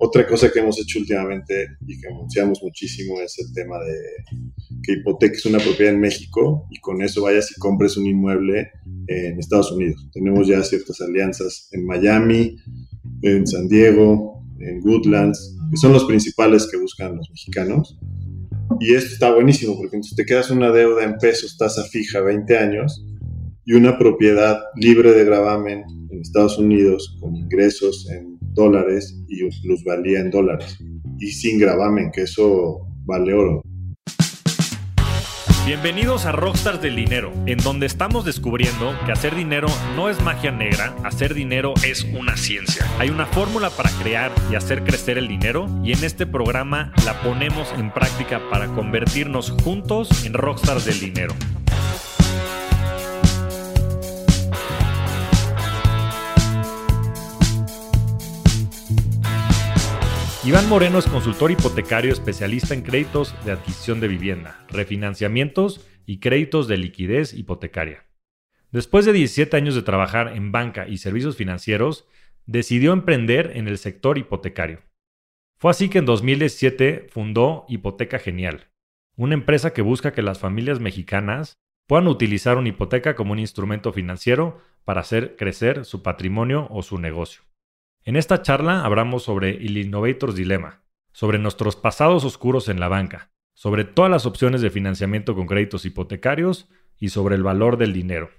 Otra cosa que hemos hecho últimamente y que anunciamos muchísimo es el tema de que hipoteques una propiedad en México y con eso vayas y compres un inmueble en Estados Unidos. Tenemos ya ciertas alianzas en Miami, en San Diego, en Woodlands, que son los principales que buscan los mexicanos. Y esto está buenísimo porque entonces te quedas una deuda en pesos, tasa fija, 20 años, y una propiedad libre de gravamen en Estados Unidos con ingresos en dólares y plusvalía en dólares. Y sin gravamen, que eso vale oro. Bienvenidos a Rockstars del Dinero, en donde estamos descubriendo que hacer dinero no es magia negra, hacer dinero es una ciencia. Hay una fórmula para crear y hacer crecer el dinero y en este programa la ponemos en práctica para convertirnos juntos en Rockstars del Dinero. Iván Moreno es consultor hipotecario especialista en créditos de adquisición de vivienda, refinanciamientos y créditos de liquidez hipotecaria. Después de 17 años de trabajar en banca y servicios financieros, decidió emprender en el sector hipotecario. Fue así que en 2017 fundó Hipoteca Genial, una empresa que busca que las familias mexicanas puedan utilizar una hipoteca como un instrumento financiero para hacer crecer su patrimonio o su negocio. En esta charla hablamos sobre el Innovator's Dilemma, sobre nuestros pasados oscuros en la banca, sobre todas las opciones de financiamiento con créditos hipotecarios y sobre el valor del dinero.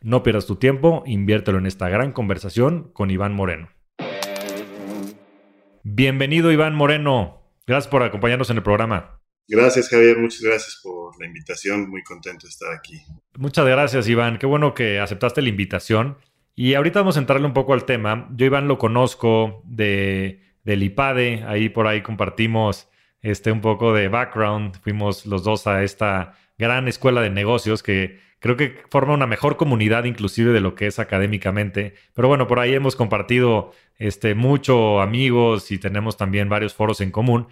No pierdas tu tiempo, inviértelo en esta gran conversación con Iván Moreno. Bienvenido Iván Moreno, gracias por acompañarnos en el programa. Gracias Javier, muchas gracias por la invitación, muy contento de estar aquí. Muchas gracias Iván, qué bueno que aceptaste la invitación. Y ahorita vamos a entrarle un poco al tema. Yo Iván lo conozco de, del IPADE, ahí por ahí compartimos este, un poco de background. Fuimos los dos a esta gran escuela de negocios que creo que forma una mejor comunidad inclusive de lo que es académicamente. Pero bueno, por ahí hemos compartido este, mucho amigos y tenemos también varios foros en común.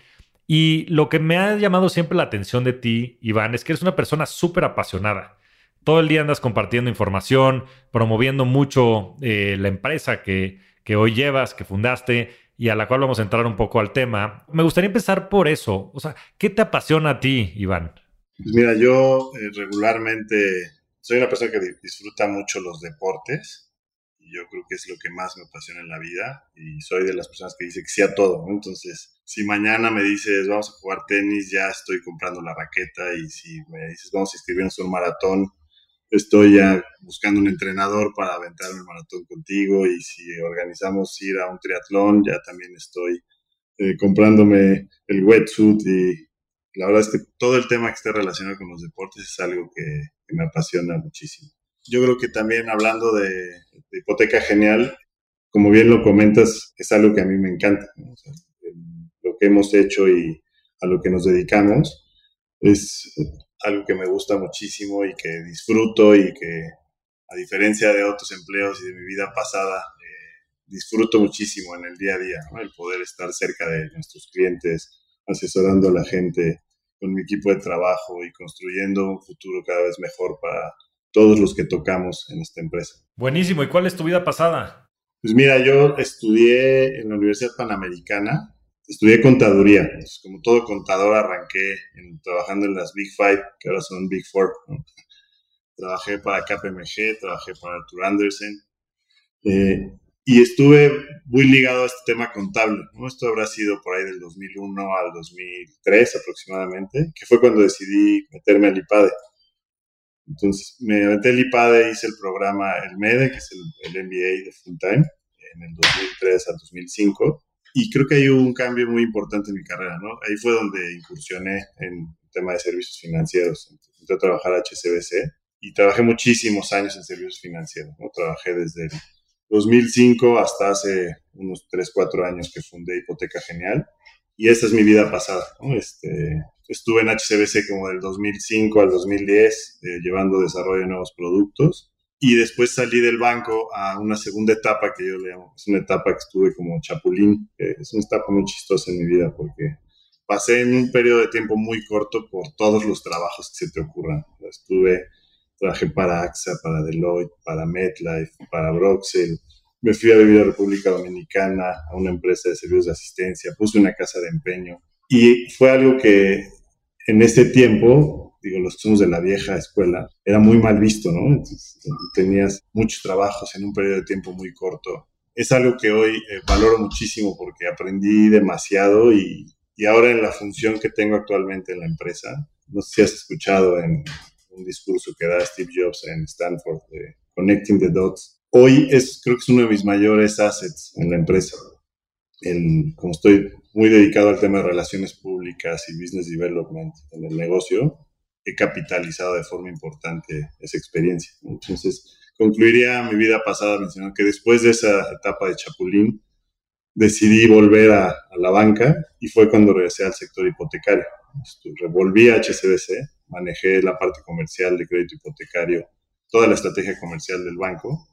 Y lo que me ha llamado siempre la atención de ti, Iván, es que eres una persona súper apasionada todo el día andas compartiendo información, promoviendo mucho eh, la empresa que, que hoy llevas, que fundaste y a la cual vamos a entrar un poco al tema. Me gustaría empezar por eso. O sea, ¿qué te apasiona a ti, Iván? Pues mira, yo eh, regularmente soy una persona que disfruta mucho los deportes yo creo que es lo que más me apasiona en la vida y soy de las personas que dice que sí a todo. Entonces, si mañana me dices vamos a jugar tenis, ya estoy comprando la raqueta y si me dices vamos a inscribirnos en un maratón, estoy ya buscando un entrenador para aventar el maratón contigo y si organizamos ir a un triatlón, ya también estoy eh, comprándome el wetsuit y la verdad es que todo el tema que esté relacionado con los deportes es algo que, me apasiona muchísimo. Yo creo que también hablando de, hipoteca genial, como bien lo comentas, es algo que a mí me encanta. lo que hemos hecho y a lo que nos dedicamos es algo que me gusta muchísimo y que disfruto y que a diferencia de otros empleos y de mi vida pasada, eh, disfruto muchísimo en el día a día, el poder estar cerca de nuestros clientes, asesorando a la gente con mi equipo de trabajo y construyendo un futuro cada vez mejor para todos los que tocamos en esta empresa. Buenísimo. ¿Y cuál es tu vida pasada? Pues mira, yo estudié en la Universidad Panamericana estudié contaduría. como todo contador, arranqué trabajando en las Big Five, que ahora son Big Four. Trabajé para KPMG, trabajé para Arthur Andersen. Eh, y estuve muy ligado a este tema contable. Esto habrá sido por ahí del 2001 al 2003 aproximadamente, que fue cuando decidí meterme al IPADE. Entonces me metí al IPADE, hice el programa, el MEDE, que es el, MBA de Full en el 2003 al 2005 y creo que hay un cambio muy importante en mi carrera, ¿no? Ahí fue donde incursioné en el tema de servicios financieros. Entré a trabajar a HCBC y trabajé muchísimos años en servicios financieros. ¿no? Trabajé desde el 2005 hasta hace unos 3, 4 años que fundé Hipoteca Genial. Y esta es mi vida pasada. ¿no? Este, estuve en HCBC como del 2005 al 2010, eh, llevando desarrollo de nuevos productos. Y después salí del banco a una segunda etapa que yo le llamo, es una etapa que estuve como chapulín. es una etapa muy chistosa en mi vida porque pasé en un periodo de tiempo muy corto por todos los trabajos que se te ocurran. Estuve, trabajé para AXA, para Deloitte, para MetLife, para Broxel. Me fui a vivir a República Dominicana, a una empresa de servicios de asistencia, puse una casa de empeño. Y fue algo que en ese tiempo digo, los somos de la vieja escuela, era muy mal visto, ¿no? tenías muchos trabajos en un periodo de tiempo muy corto. Es algo que hoy eh, valoro muchísimo porque aprendí demasiado y, y, ahora en la función que tengo actualmente en la empresa, no sé si has escuchado en un discurso que da Steve Jobs en Stanford de Connecting the Dots. Hoy es, creo que es uno de mis mayores assets en la empresa. El, como estoy muy dedicado al tema de relaciones públicas y business development en el negocio, he capitalizado de forma importante esa experiencia. Entonces, concluiría mi vida pasada mencionando que después de esa etapa de Chapulín, decidí volver a, la banca y fue cuando regresé al sector hipotecario. Revolví a HCBC, manejé la parte comercial de crédito hipotecario, toda la estrategia comercial del banco.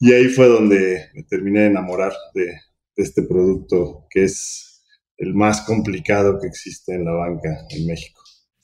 Y ahí fue donde me terminé de enamorar de este producto que es el más complicado que existe en la banca en México.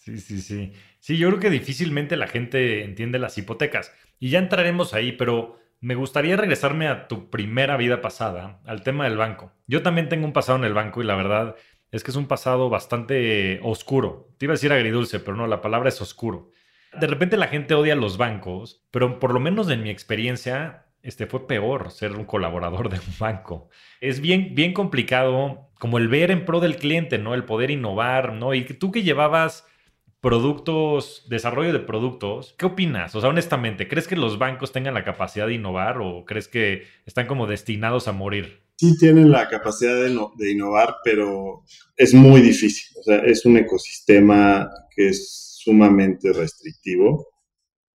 Sí, sí, sí. Sí, yo creo que difícilmente la gente entiende las hipotecas. Y ya entraremos ahí, pero me gustaría regresarme a tu primera vida pasada, al tema del banco. Yo también tengo un pasado en el banco y la verdad es que es un pasado bastante oscuro. Te iba a decir agridulce, pero no, la palabra es oscuro. De repente la gente odia los bancos, pero por lo menos en mi experiencia, este fue peor ser un colaborador de un banco. Es bien, bien complicado como el ver en pro del cliente, ¿no? El poder innovar, ¿no? Y tú que llevabas productos, desarrollo de productos, ¿qué opinas? O sea, honestamente, ¿crees que los bancos tengan la capacidad de innovar o crees que están como destinados a morir? Sí tienen la capacidad de, innovar, pero es muy difícil. O sea, es un ecosistema que es sumamente restrictivo.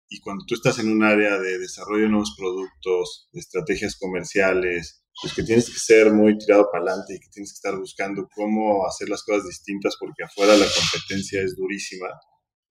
Y cuando tú estás en un área de desarrollo de nuevos productos, estrategias comerciales, pues que tienes que ser muy tirado para adelante y que tienes que estar buscando cómo hacer las cosas distintas porque afuera la competencia es durísima,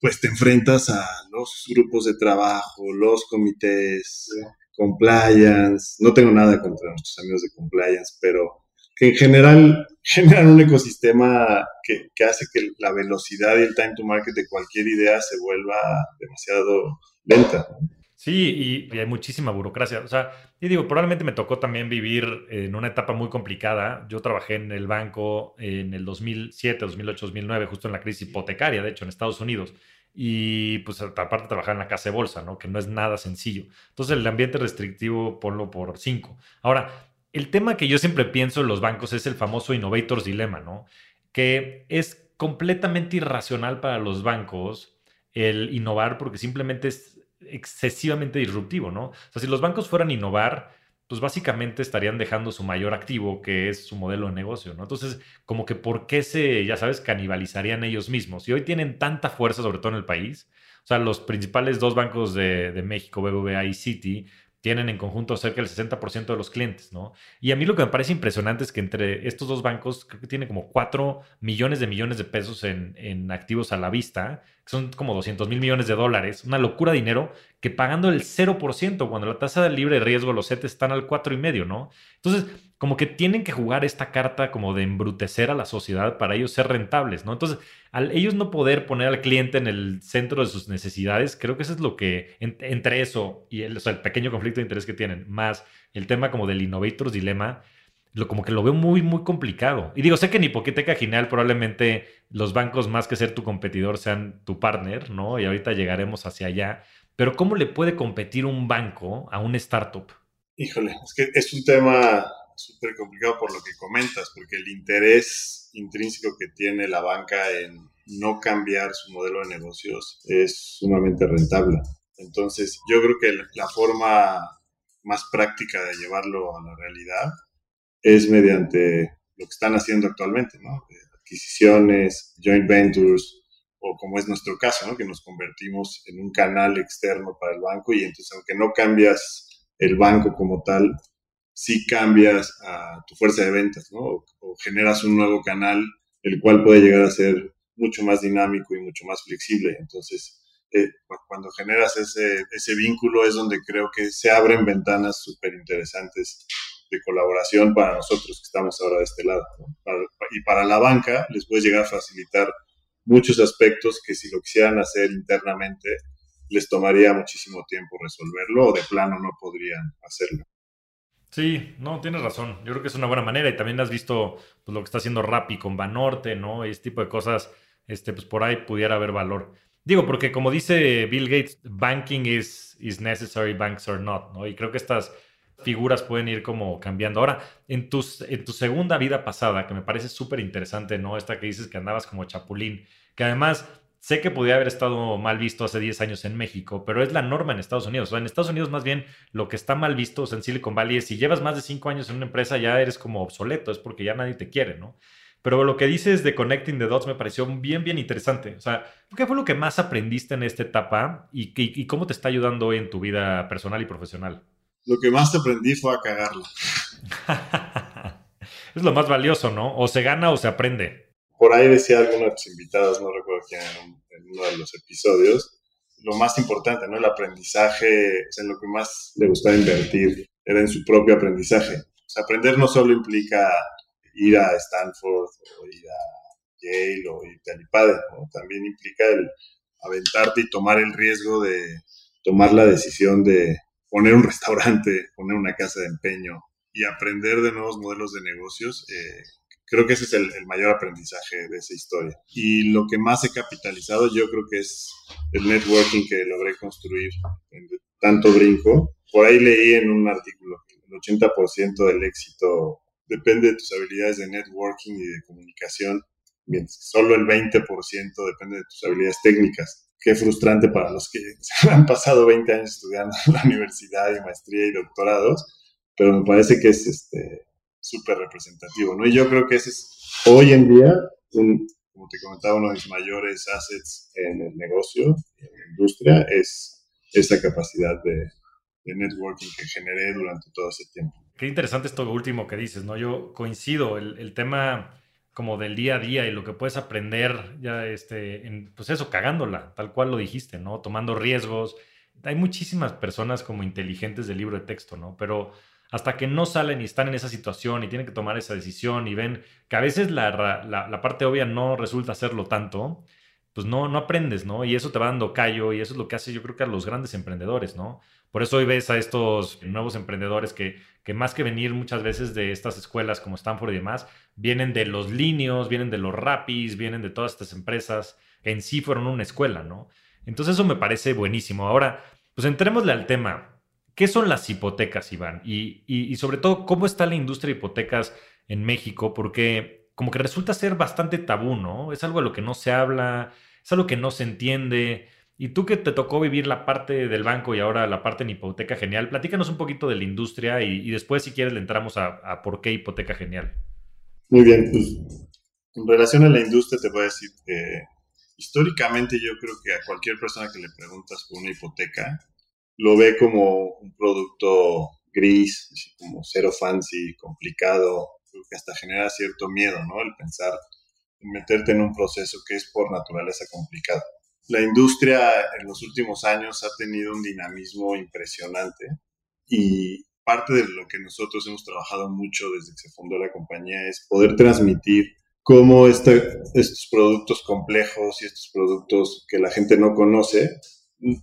pues te enfrentas a los grupos de trabajo, los comités, compliance, no tengo nada contra nuestros amigos de compliance, pero que en general generan un ecosistema que, que hace que la velocidad y el time to market de cualquier idea se vuelva demasiado lenta. Sí, y, hay muchísima burocracia. O sea, y digo, probablemente me tocó también vivir en una etapa muy complicada. Yo trabajé en el banco en el 2007, 2008, 2009, justo en la crisis hipotecaria, de hecho, en Estados Unidos. Y pues aparte trabajar en la casa de bolsa, ¿no? Que no es nada sencillo. Entonces el ambiente restrictivo ponlo por cinco. Ahora, el tema que yo siempre pienso en los bancos es el famoso Innovators Dilemma, ¿no? Que es completamente irracional para los bancos el innovar porque simplemente es excesivamente disruptivo, ¿no? O sea, si los bancos fueran a innovar, pues básicamente estarían dejando su mayor activo, que es su modelo de negocio, ¿no? Entonces, como que por qué se, ya sabes, canibalizarían ellos mismos. Y hoy tienen tanta fuerza, sobre todo en el país. O sea, los principales dos bancos de, de México, BBVA y Citi, tienen en conjunto cerca del 60% de los clientes, ¿no? Y a mí lo que me parece impresionante es que entre estos dos bancos, creo que tiene como 4 millones de millones de pesos en, activos a la vista, que son como 200 mil millones de dólares, una locura de dinero, que pagando el 0%, cuando la tasa de libre riesgo, los CETES están al 4,5%, ¿no? Entonces, como que tienen que jugar esta carta como de embrutecer a la sociedad para ellos ser rentables, ¿no? Entonces, al ellos no poder poner al cliente en el centro de sus necesidades, creo que eso es lo que, entre eso y el, pequeño conflicto de interés que tienen, más el tema como del innovators dilema, lo, como que lo veo muy, muy complicado. Y digo, sé que en hipoteca genial probablemente los bancos más que ser tu competidor sean tu partner, ¿no? Y ahorita llegaremos hacia allá. Pero ¿cómo le puede competir un banco a un startup? Híjole, es que es un tema súper complicado por lo que comentas, porque el interés intrínseco que tiene la banca en no cambiar su modelo de negocios es sumamente rentable. Entonces, yo creo que la forma más práctica de llevarlo a la realidad es mediante lo que están haciendo actualmente, ¿no? Adquisiciones, joint ventures, o como es nuestro caso, ¿no? que nos convertimos en un canal externo para el banco y entonces aunque no cambias el banco como tal, sí cambias tu fuerza de ventas, ¿no? O, generas un nuevo canal, el cual puede llegar a ser mucho más dinámico y mucho más flexible. Entonces, eh, cuando generas ese, ese vínculo es donde creo que se abren ventanas súper interesantes de colaboración para nosotros que estamos ahora de este lado. y para la banca les puede llegar a facilitar muchos aspectos que si lo quisieran hacer internamente les tomaría muchísimo tiempo resolverlo o de plano no podrían hacerlo. Sí, no, tienes razón. Yo creo que es una buena manera y también has visto pues, lo que está haciendo Rappi con Banorte, ¿no? Y este tipo de cosas, este, pues por ahí pudiera haber valor. Digo, porque como dice Bill Gates, banking is, is necessary, banks are not, ¿no? Y creo que estas figuras pueden ir como cambiando. Ahora, en, tus, en tu segunda vida pasada, que me parece súper interesante, ¿no? Esta que dices que andabas como chapulín, que además sé que podía haber estado mal visto hace 10 años en México, pero es la norma en Estados Unidos. O sea, en Estados Unidos más bien lo que está mal visto o sea, en Silicon Valley es si llevas más de 5 años en una empresa ya eres como obsoleto, es porque ya nadie te quiere, ¿no? Pero lo que dices de Connecting the Dots me pareció bien, bien interesante. O sea, ¿qué fue lo que más aprendiste en esta etapa y, y cómo te está ayudando hoy en tu vida personal y profesional? lo que más aprendí fue a cagarla. es lo más valioso, ¿no? O se gana o se aprende. Por ahí decía alguna de tus invitadas, no recuerdo quién, en, uno de los episodios, lo más importante, ¿no? El aprendizaje, o en lo que más le gustaba invertir era en su propio aprendizaje. Aprender no solo implica ir a Stanford o ir a Yale o ir a Talipade, ¿no? También implica el aventarte y tomar el riesgo de tomar la decisión de poner un restaurante, poner una casa de empeño y aprender de nuevos modelos de negocios, eh, creo que ese es el, mayor aprendizaje de esa historia. Y lo que más he capitalizado yo creo que es el networking que logré construir en tanto brinco. Por ahí leí en un artículo que el 80% del éxito depende de tus habilidades de networking y de comunicación, mientras que solo el 20% depende de tus habilidades técnicas qué frustrante para los que han pasado 20 años estudiando en la universidad y maestría y doctorados, pero me parece que es este súper representativo, ¿no? Y yo creo que ese es hoy en día, un, como te comentaba, uno de mis mayores assets en el negocio, en la industria, es esa capacidad de, de networking que generé durante todo ese tiempo. Qué interesante esto último que dices, ¿no? Yo coincido, el, el tema como del día a día y lo que puedes aprender ya, este, en, pues eso, cagándola, tal cual lo dijiste, ¿no? Tomando riesgos. Hay muchísimas personas como inteligentes del libro de texto, ¿no? Pero hasta que no salen y están en esa situación y tienen que tomar esa decisión y ven que a veces la, la, parte obvia no resulta serlo tanto, pues no, no aprendes, ¿no? Y eso te va dando callo y eso es lo que hace yo creo que a los grandes emprendedores, ¿no? Por eso hoy ves a estos nuevos emprendedores que, que más que venir muchas veces de estas escuelas como Stanford y demás, vienen de los Linios, vienen de los Rapis, vienen de todas estas empresas en sí fueron una escuela, ¿no? Entonces eso me parece buenísimo. Ahora, pues entrémosle al tema. ¿Qué son las hipotecas, Iván? Y, y, sobre todo, ¿cómo está la industria de hipotecas en México? Porque como que resulta ser bastante tabú, ¿no? Es algo de lo que no se habla, es algo que no se entiende. Y tú que te tocó vivir la parte del banco y ahora la parte en hipoteca genial, platícanos un poquito de la industria y, después si quieres le entramos a, por qué hipoteca genial. Muy bien, pues en relación a la industria te voy a decir que históricamente yo creo que a cualquier persona que le preguntas por una hipoteca lo ve como un producto gris, como cero fancy, complicado, creo que hasta genera cierto miedo, ¿no? El pensar en meterte en un proceso que es por naturaleza complicado la industria en los últimos años ha tenido un dinamismo impresionante y parte de lo que nosotros hemos trabajado mucho desde que se fundó la compañía es poder transmitir cómo este, estos productos complejos y estos productos que la gente no conoce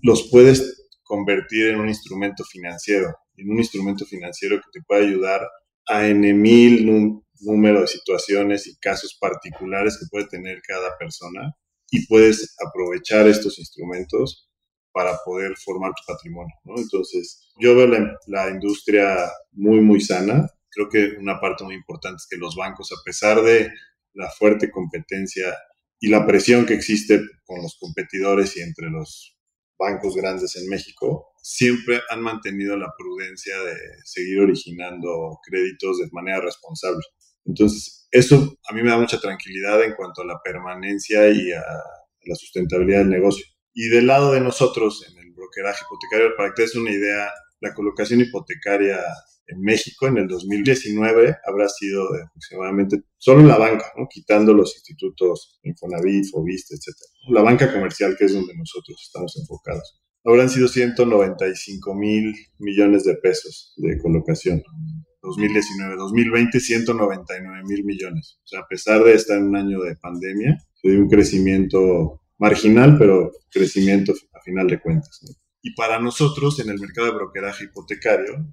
los puedes convertir en un instrumento financiero, en un instrumento financiero que te puede ayudar a en mil número de situaciones y casos particulares que puede tener cada persona y puedes aprovechar estos instrumentos para poder formar tu patrimonio. Entonces, yo veo la, industria muy, muy sana. Creo que una parte muy importante es que los bancos, a pesar de la fuerte competencia y la presión que existe con los competidores y entre los bancos grandes en México, siempre han mantenido la prudencia de seguir originando créditos de manera responsable. Entonces, eso a mí me da mucha tranquilidad en cuanto a la permanencia y a la sustentabilidad del negocio. Y del lado de nosotros, en el brokeraje hipotecario, para que te des una idea, la colocación hipotecaria en México en el 2019 habrá sido de aproximadamente solo en la banca, ¿no? quitando los institutos Infonavit, Fobiste, etc. La banca comercial, que es donde nosotros estamos enfocados. Habrán sido 195 mil millones de pesos de colocación. 2019, 2020, 199 mil millones. O sea, a pesar de estar en un año de pandemia, fue un crecimiento marginal, pero crecimiento a final de cuentas. Y para nosotros, en el mercado de brokeraje hipotecario,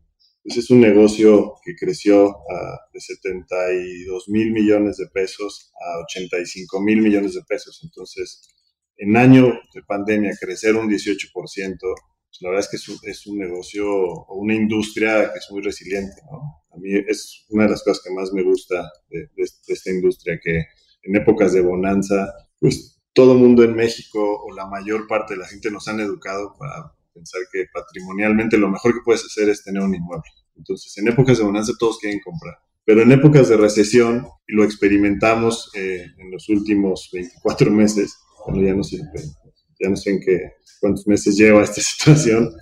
ese es un negocio que creció a, de 72 mil millones de pesos a 85 mil millones de pesos. Entonces, en año de pandemia, crecer un 18%, pues la verdad es que es un, es un, negocio o una industria que es muy resiliente. ¿no? A mí es una de las cosas que más me gusta de, de, de esta industria, que en épocas de bonanza, pues todo el mundo en México o la mayor parte de la gente nos han educado para pensar que patrimonialmente lo mejor que puedes hacer es tener un inmueble. Entonces, en épocas de bonanza todos quieren comprar. Pero en épocas de recesión, y lo experimentamos eh, en los últimos 24 meses, bueno, ya no sé, ya no sé en qué, cuántos meses lleva esta situación,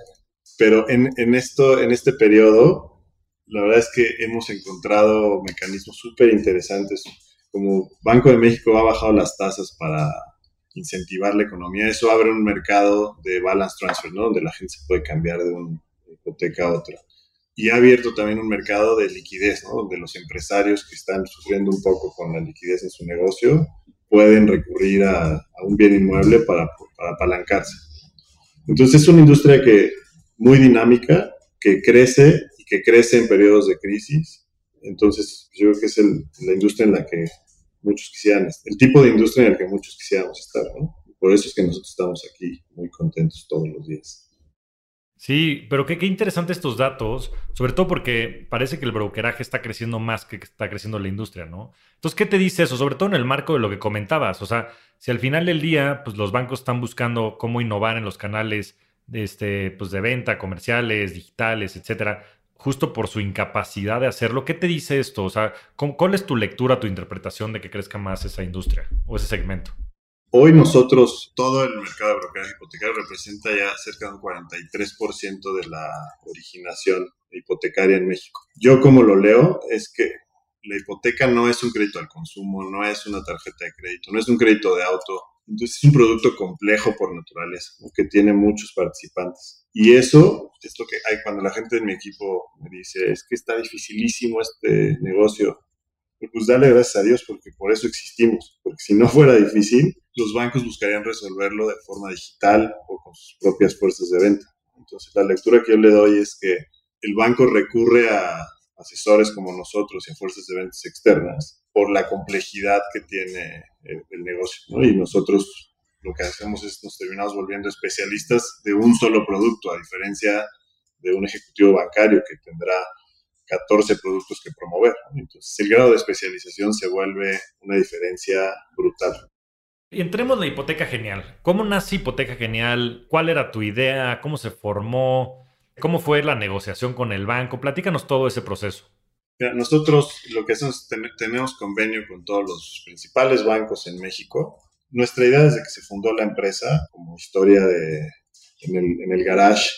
pero en, en, esto, en este periodo, la verdad es que hemos encontrado mecanismos súper interesantes. Como Banco de México ha bajado las tasas para incentivar la economía, eso abre un mercado de balance transfer, ¿no? Donde la gente se puede cambiar de una hipoteca a otra. Y ha abierto también un mercado de liquidez, ¿no? Donde los empresarios que están sufriendo un poco con la liquidez en su negocio pueden recurrir a, a un bien inmueble para, para apalancarse. Entonces es una industria que muy dinámica, que crece y que crece en periodos de crisis. Entonces yo creo que es el, la industria en la que muchos quisieran, el tipo de industria en el que muchos quisiéramos estar, ¿no? Por eso es que nosotros estamos aquí muy contentos todos los días. Sí, pero qué, qué interesantes estos datos, sobre todo porque parece que el brokeraje está creciendo más que está creciendo la industria, ¿no? Entonces, ¿qué te dice eso? Sobre todo en el marco de lo que comentabas, o sea, si al final del día, pues los bancos están buscando cómo innovar en los canales este, pues, de venta, comerciales, digitales, etcétera, justo por su incapacidad de hacerlo. ¿Qué te dice esto? O sea, ¿cuál es tu lectura, tu interpretación de que crezca más esa industria o ese segmento? Hoy nosotros, todo el mercado de brokeraje hipotecario representa ya cerca de un 43% de la originación hipotecaria en México. Yo como lo leo es que la hipoteca no es un crédito al consumo, no es una tarjeta de crédito, no es un crédito de auto. Entonces es un producto complejo por naturaleza, que tiene muchos participantes. Y eso es lo que hay cuando la gente de mi equipo me dice, es que está dificilísimo este negocio. Pues dale gracias a Dios porque por eso existimos, porque si no fuera difícil, los bancos buscarían resolverlo de forma digital o con sus propias fuerzas de venta. Entonces la lectura que yo le doy es que el banco recurre a asesores como nosotros y a fuerzas de ventas externas por la complejidad que tiene el, negocio. ¿no? Y nosotros lo que hacemos es nos terminamos volviendo especialistas de un solo producto, a diferencia de un ejecutivo bancario que tendrá 14 productos que promover. Entonces, el grado de especialización se vuelve una diferencia brutal. Entremos en la hipoteca genial. ¿Cómo nace Hipoteca Genial? ¿Cuál era tu idea? ¿Cómo se formó? ¿Cómo fue la negociación con el banco? Platícanos todo ese proceso. Mira, nosotros lo que hacemos es ten tenemos convenio con todos los principales bancos en México. Nuestra idea desde que se fundó la empresa, como historia de en el, garage,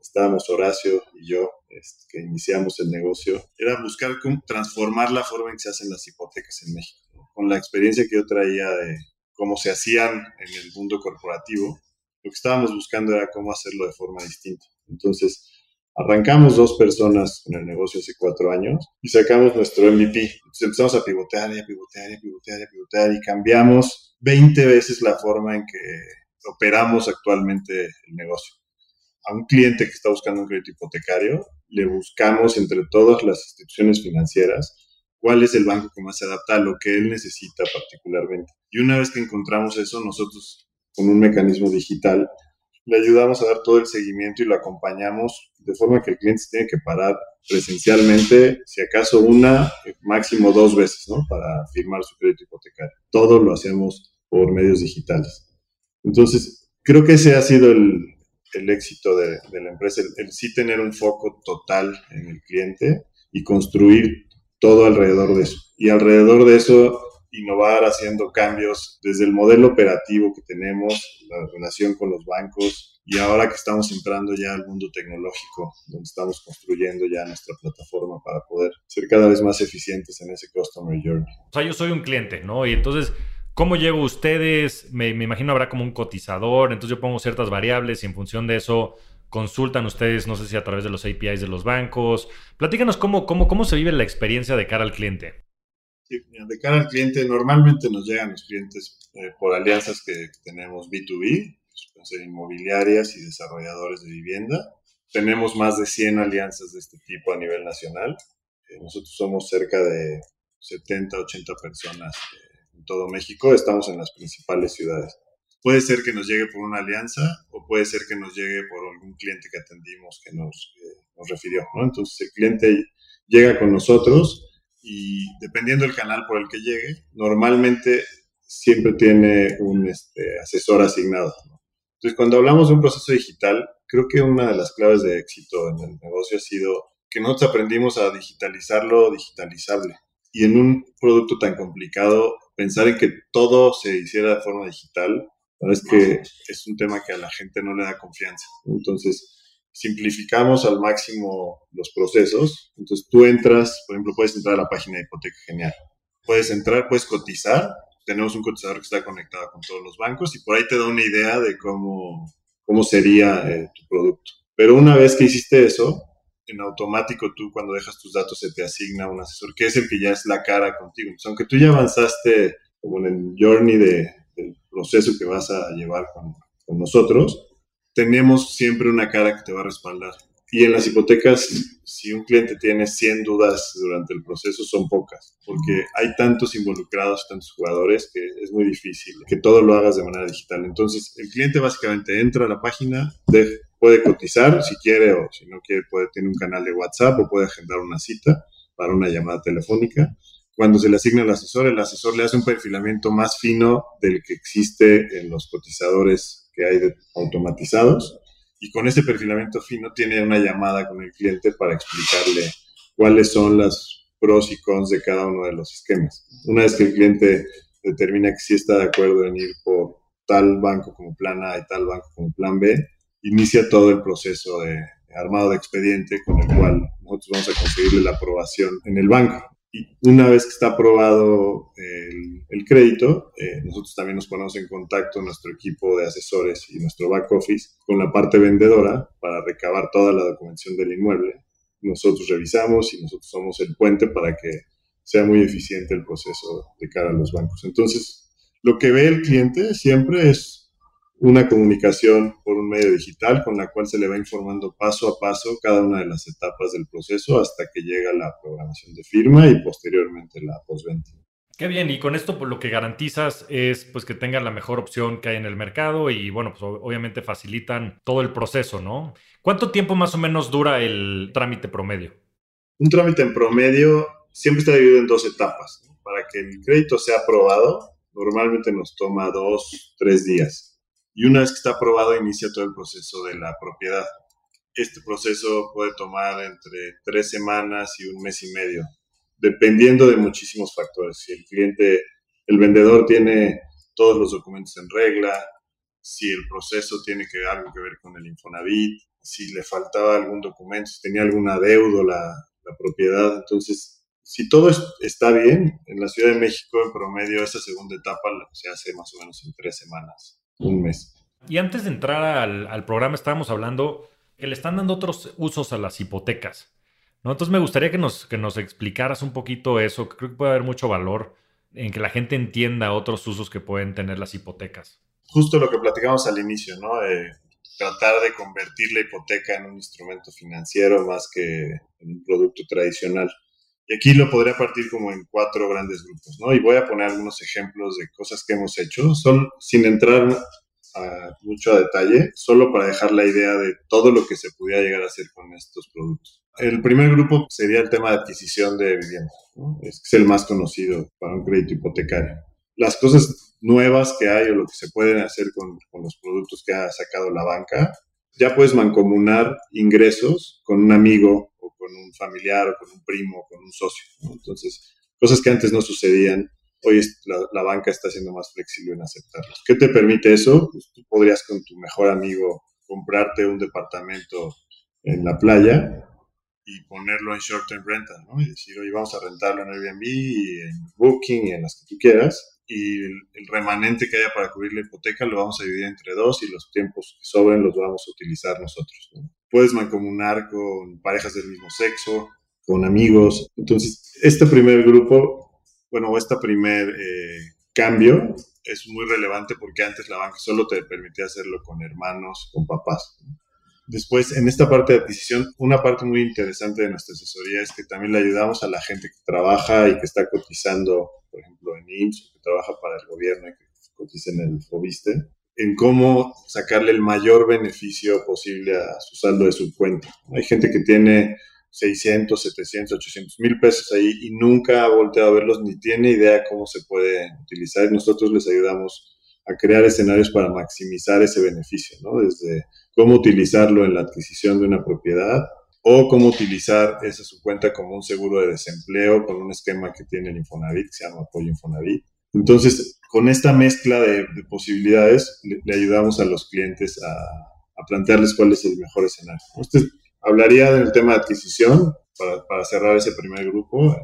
estábamos Horacio y yo, este, que iniciamos el negocio, era buscar transformar la forma en que se hacen las hipotecas en México. Con la experiencia que yo traía de cómo se hacían en el mundo corporativo, lo que estábamos buscando era cómo hacerlo de forma distinta. Entonces, arrancamos dos personas en el negocio hace cuatro años y sacamos nuestro MVP. Entonces empezamos a pivotear y a pivotear y a pivotear y a pivotear y cambiamos 20 veces la forma en que operamos actualmente el negocio. A un cliente que está buscando un crédito hipotecario, le buscamos entre todas las instituciones financieras cuál es el banco que más se adapta a lo que él necesita particularmente. Y una vez que encontramos eso, nosotros con un mecanismo digital le ayudamos a dar todo el seguimiento y lo acompañamos de forma que el cliente se tiene que parar presencialmente, si acaso una, máximo dos veces, ¿no? Para firmar su crédito hipotecario. Todo lo hacemos por medios digitales. Entonces, creo que ese ha sido el, el éxito de, de, la empresa, el, el sí tener un foco total en el cliente y construir todo alrededor de eso. Y alrededor de eso innovar haciendo cambios desde el modelo operativo que tenemos, la relación con los bancos y ahora que estamos entrando ya al mundo tecnológico, donde estamos construyendo ya nuestra plataforma para poder ser cada vez más eficientes en ese customer journey. O sea, yo soy un cliente, ¿no? Y entonces ¿Cómo llego ustedes? Me, me, imagino habrá como un cotizador, entonces yo pongo ciertas variables y en función de eso consultan ustedes, no sé si a través de los APIs de los bancos. Platícanos cómo, cómo, cómo se vive la experiencia de cara al cliente. De cara al cliente, normalmente nos llegan los clientes eh, por alianzas que tenemos B2B, pues, inmobiliarias y desarrolladores de vivienda. Tenemos más de 100 alianzas de este tipo a nivel nacional. Eh, nosotros somos cerca de 70, 80 personas en todo México. Estamos en las principales ciudades. Puede ser que nos llegue por una alianza o puede ser que nos llegue por algún cliente que atendimos que nos, nos refirió. Entonces el cliente llega con nosotros y dependiendo del canal por el que llegue, normalmente siempre tiene un este, asesor asignado. Entonces, cuando hablamos de un proceso digital, creo que una de las claves de éxito en el negocio ha sido que nosotros aprendimos a digitalizar lo digitalizable. Y en un producto tan complicado, pensar en que todo se hiciera de forma digital, es que es un tema que a la gente no le da confianza. Entonces, simplificamos al máximo los procesos. Entonces tú entras, por ejemplo, puedes entrar a la página de Hipoteca Genial. Puedes entrar, puedes cotizar. Tenemos un cotizador que está conectado con todos los bancos y por ahí te da una idea de cómo, cómo sería eh, tu producto. Pero una vez que hiciste eso, en automático tú cuando dejas tus datos se te asigna un asesor, que es el que ya es la cara contigo. Entonces, aunque tú ya avanzaste como en el journey de, del proceso que vas a llevar con, con nosotros, tenemos siempre una cara que te va a respaldar. Y en las hipotecas, si un cliente tiene 100 dudas durante el proceso, son pocas, porque hay tantos involucrados, tantos jugadores, que es muy difícil que todo lo hagas de manera digital. Entonces, el cliente básicamente entra a la página, puede cotizar si quiere o si no quiere, puede tener un canal de WhatsApp o puede agendar una cita para una llamada telefónica. Cuando se le asigna al asesor, el asesor le hace un perfilamiento más fino del que existe en los cotizadores que hay automatizados y con ese perfilamiento fino tiene una llamada con el cliente para explicarle cuáles son las pros y cons de cada uno de los esquemas. Una vez que el cliente determina que sí está de acuerdo en ir por tal banco como plan A y tal banco como plan B, inicia todo el proceso de armado de expediente con el cual nosotros vamos a conseguirle la aprobación en el banco una vez que está aprobado el, crédito, eh, nosotros también nos ponemos en contacto, nuestro equipo de asesores y nuestro back office, con la parte vendedora para recabar toda la documentación del inmueble. Nosotros revisamos y nosotros somos el puente para que sea muy eficiente el proceso de cara a los bancos. Entonces, lo que ve el cliente siempre es una comunicación por un medio digital con la cual se le va informando paso a paso cada una de las etapas del proceso hasta que llega la programación de firma y posteriormente la postventa. Qué bien, y con esto pues, lo que garantizas es pues que tengan la mejor opción que hay en el mercado y bueno, pues obviamente facilitan todo el proceso, ¿no? ¿Cuánto tiempo más o menos dura el trámite promedio? Un trámite en promedio siempre está dividido en dos etapas. Para que el crédito sea aprobado, normalmente nos toma dos, tres días y una vez que está aprobado inicia todo el proceso de la propiedad. Este proceso puede tomar entre tres semanas y un mes y medio, dependiendo de muchísimos factores. Si el cliente, el vendedor tiene todos los documentos en regla, si el proceso tiene que, algo que ver con el Infonavit, si le faltaba algún documento, si tenía alguna deuda la, la propiedad. Entonces, si todo está bien, en la Ciudad de México en promedio esa segunda etapa se hace más o menos en tres semanas un mes. Y antes de entrar al, programa estábamos hablando que le están dando otros usos a las hipotecas. ¿no? Entonces me gustaría que nos, que nos explicaras un poquito eso, que creo que puede haber mucho valor en que la gente entienda otros usos que pueden tener las hipotecas. Justo lo que platicamos al inicio, ¿no? tratar de convertir la hipoteca en un instrumento financiero más que en un producto tradicional. Y aquí lo podría partir como en cuatro grandes grupos, ¿no? Y voy a poner algunos ejemplos de cosas que hemos hecho, son sin entrar a, mucho a detalle, solo para dejar la idea de todo lo que se pudiera llegar a hacer con estos productos. El primer grupo sería el tema de adquisición de vivienda, ¿no? es, el más conocido para un crédito hipotecario. Las cosas nuevas que hay o lo que se pueden hacer con, con los productos que ha sacado la banca, ya puedes mancomunar ingresos con un amigo con un familiar o con un primo o con un socio. Entonces, cosas que antes no sucedían. hoy la, banca está siendo más flexible en aceptarlos. ¿Qué te permite eso? Pues tú podrías con tu mejor amigo comprarte un departamento en la playa y ponerlo en short term rental, ¿no? Y decir, oye, vamos a rentarlo en Airbnb y en Booking y en las que tú quieras. Y el, remanente que haya para cubrir la hipoteca lo vamos a dividir entre dos y los tiempos que sobren los vamos a utilizar nosotros. Puedes mancomunar con parejas del mismo sexo, con amigos. Entonces, este primer grupo, bueno, este primer eh, cambio es muy relevante porque antes la banca solo te permitía hacerlo con hermanos, con papás. Después, en esta parte de adquisición, una parte muy interesante de nuestra asesoría es que también le ayudamos a la gente que trabaja y que está cotizando, por ejemplo, en IMSS, que trabaja para el gobierno y que cotiza en el FOBISTE, en cómo sacarle el mayor beneficio posible a su saldo de su cuenta. Hay gente que tiene 600, 700, 800 mil pesos ahí y nunca ha volteado a verlos ni tiene idea cómo se puede utilizar. Nosotros les ayudamos a crear escenarios para maximizar ese beneficio, ¿no? Desde cómo utilizarlo en la adquisición de una propiedad o cómo utilizar esa su cuenta como un seguro de desempleo con un esquema que tiene el Infonavit, que se llama Apoyo Infonavit. Entonces, con esta mezcla de, posibilidades, le, ayudamos a los clientes a, plantearles cuál es el mejor escenario. Usted hablaría del tema de adquisición para, para cerrar ese primer grupo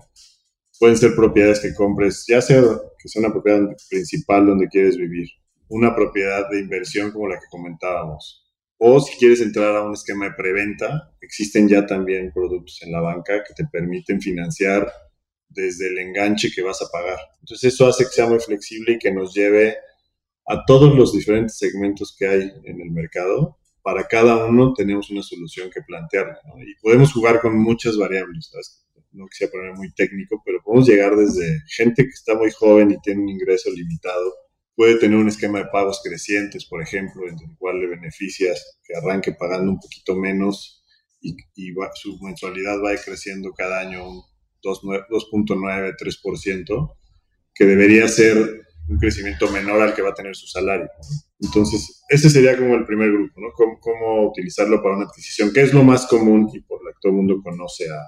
pueden ser propiedades que compres, ya sea que sea una propiedad principal donde quieres vivir, una propiedad de inversión como la que comentábamos, o si quieres entrar a un esquema de preventa, existen ya también productos en la banca que te permiten financiar desde el enganche que vas a pagar. Entonces eso hace que sea muy flexible y que nos lleve a todos los diferentes segmentos que hay en el mercado. Para cada uno tenemos una solución que plantear y podemos jugar con muchas variables. ¿sabes? no quisiera poner muy técnico, pero podemos llegar desde gente que está muy joven y tiene un ingreso limitado, puede tener un esquema de pagos crecientes, por ejemplo, en el cual le beneficias que arranque pagando un poquito menos y, su mensualidad va creciendo cada año un 2.9, 3%, que debería ser un crecimiento menor al que va a tener su salario. Entonces, ese sería como el primer grupo, ¿no? Cómo, cómo, utilizarlo para una adquisición, que es lo más común y por lo que todo el mundo conoce a,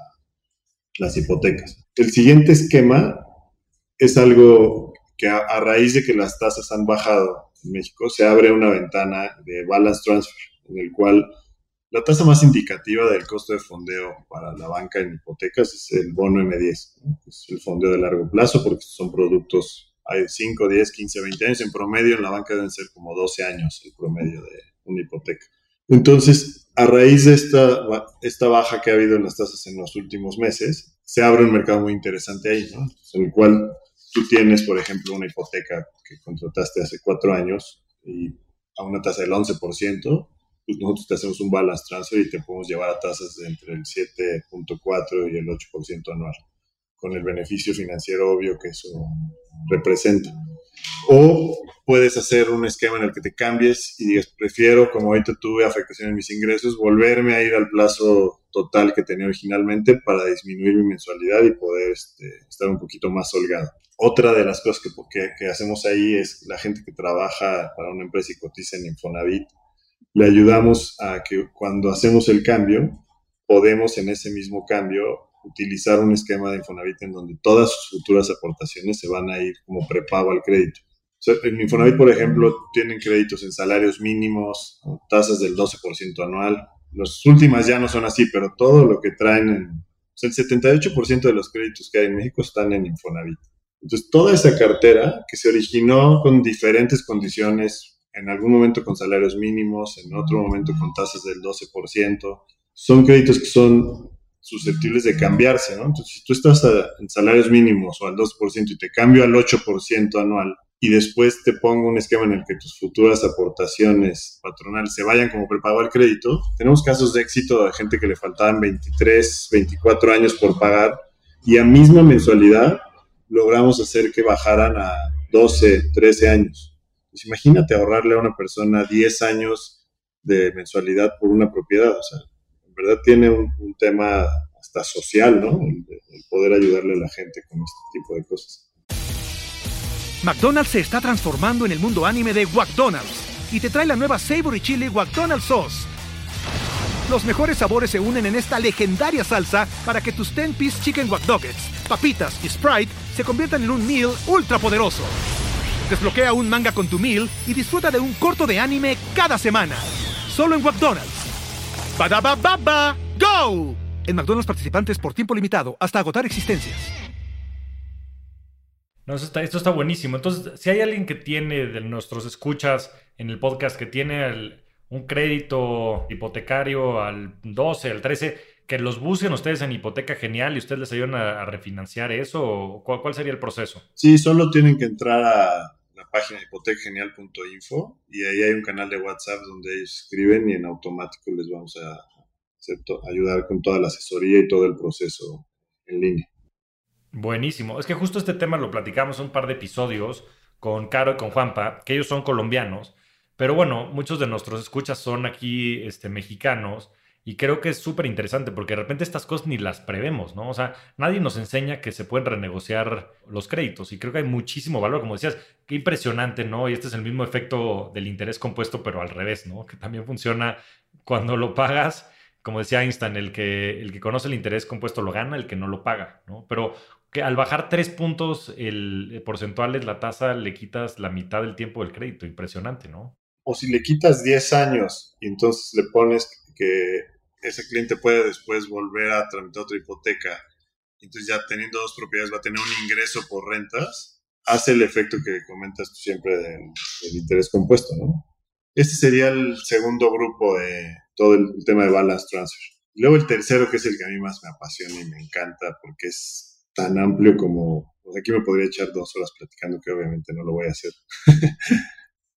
las hipotecas. El siguiente esquema es algo que a, raíz de que las tasas han bajado en México, se abre una ventana de balance transfer, en el cual la tasa más indicativa del costo de fondeo para la banca en hipotecas es el bono M10, es el fondeo de largo plazo, porque son productos, hay 5, 10, 15, 20 años, en promedio en la banca deben ser como 12 años el promedio de una hipoteca. Entonces, a raíz de esta, esta baja que ha habido en las tasas en los últimos meses, se abre un mercado muy interesante ahí, ¿no? En el cual tú tienes, por ejemplo, una hipoteca que contrataste hace cuatro años y a una tasa del 11%, pues nosotros te hacemos un balance transfer y te podemos llevar a tasas de entre el 7.4 y el 8% anual, con el beneficio financiero obvio que eso representa. O puedes hacer un esquema en el que te cambies y digas, prefiero, como ahorita tuve afectación en mis ingresos, volverme a ir al plazo total que tenía originalmente para disminuir mi mensualidad y poder este, estar un poquito más holgado. Otra de las cosas que, que, hacemos ahí es la gente que trabaja para una empresa y cotiza en Infonavit, le ayudamos a que cuando hacemos el cambio, podemos en ese mismo cambio utilizar un esquema de Infonavit en donde todas sus futuras aportaciones se van a ir como prepago al crédito. en Infonavit, por ejemplo, tienen créditos en salarios mínimos, tasas del 12% anual. Las últimas ya no son así, pero todo lo que traen, en, el 78% de los créditos que hay en México están en Infonavit. Entonces, toda esa cartera que se originó con diferentes condiciones, en algún momento con salarios mínimos, en otro momento con tasas del 12%, son créditos que son susceptibles de cambiarse, ¿no? Entonces, si tú estás en salarios mínimos o al 2% y te cambio al 8% anual y después te pongo un esquema en el que tus futuras aportaciones patronales se vayan como prepago al crédito, tenemos casos de éxito de gente que le faltaban 23, 24 años por pagar y a misma mensualidad logramos hacer que bajaran a 12, 13 años. Pues imagínate ahorrarle a una persona 10 años de mensualidad por una propiedad, o sea, verdad tiene un, tema hasta social, ¿no? El, poder ayudarle a la gente con este tipo de cosas. McDonald's se está transformando en el mundo anime de McDonald's y te trae la nueva Savory Chili McDonald's Sauce. Los mejores sabores se unen en esta legendaria salsa para que tus 10-piece chicken wack papitas y Sprite se conviertan en un meal ultra poderoso. Desbloquea un manga con tu meal y disfruta de un corto de anime cada semana. Solo en McDonald's. ba baba go! En McDonald's participantes por tiempo limitado hasta agotar existencias. No, esto está, buenísimo. Entonces, si hay alguien que tiene de nuestros escuchas en el podcast que tiene un crédito hipotecario al 12, al 13, que los busquen ustedes en Hipoteca Genial y ustedes les ayudan a, refinanciar eso? ¿Cuál, sería el proceso? Sí, solo tienen que entrar a página hipotecagenial.info y ahí hay un canal de WhatsApp donde ellos escriben y en automático les vamos a ayudar con toda la asesoría y todo el proceso en línea. Buenísimo. Es que justo este tema lo platicamos un par de episodios con Caro y con Juanpa, que ellos son colombianos, pero bueno, muchos de nuestros escuchas son aquí este, mexicanos y creo que es súper interesante porque de repente estas cosas ni las prevemos, ¿no? O sea, nadie nos enseña que se pueden renegociar los créditos y creo que hay muchísimo valor, como decías, qué impresionante, ¿no? Y este es el mismo efecto del interés compuesto, pero al revés, ¿no? Que también funciona cuando lo pagas como decía Einstein, el que, el que conoce el interés compuesto lo gana, el que no lo paga, ¿no? Pero que al bajar tres puntos el, porcentual es la tasa, le quitas la mitad del tiempo del crédito. Impresionante, ¿no? O si le quitas 10 años y entonces le pones que ese cliente puede después volver a tramitar otra hipoteca, entonces ya teniendo dos propiedades va a tener un ingreso por rentas, hace el efecto que comentas tú siempre del, del interés compuesto, ¿no? Este sería el segundo grupo de todo el, tema de balance transfer. luego el tercero, que es el que a mí más me apasiona y me encanta porque es tan amplio como... Pues aquí me podría echar dos horas platicando, que obviamente no lo voy a hacer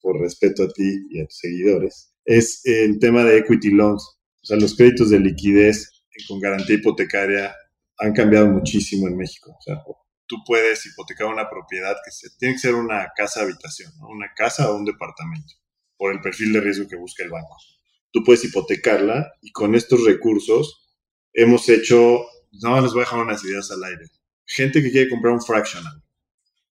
por respeto a ti y a tus seguidores. Es el tema de equity loans. Sea, los créditos de liquidez con garantía hipotecaria han cambiado muchísimo en México. O sea, tú puedes hipotecar una propiedad que se, tiene que ser una casa habitación, ¿no? una casa o un departamento, por el perfil de riesgo que busca el banco tú puedes hipotecarla y con estos recursos hemos hecho, no les voy a dejar unas ideas al aire. Gente que quiere comprar un fractional.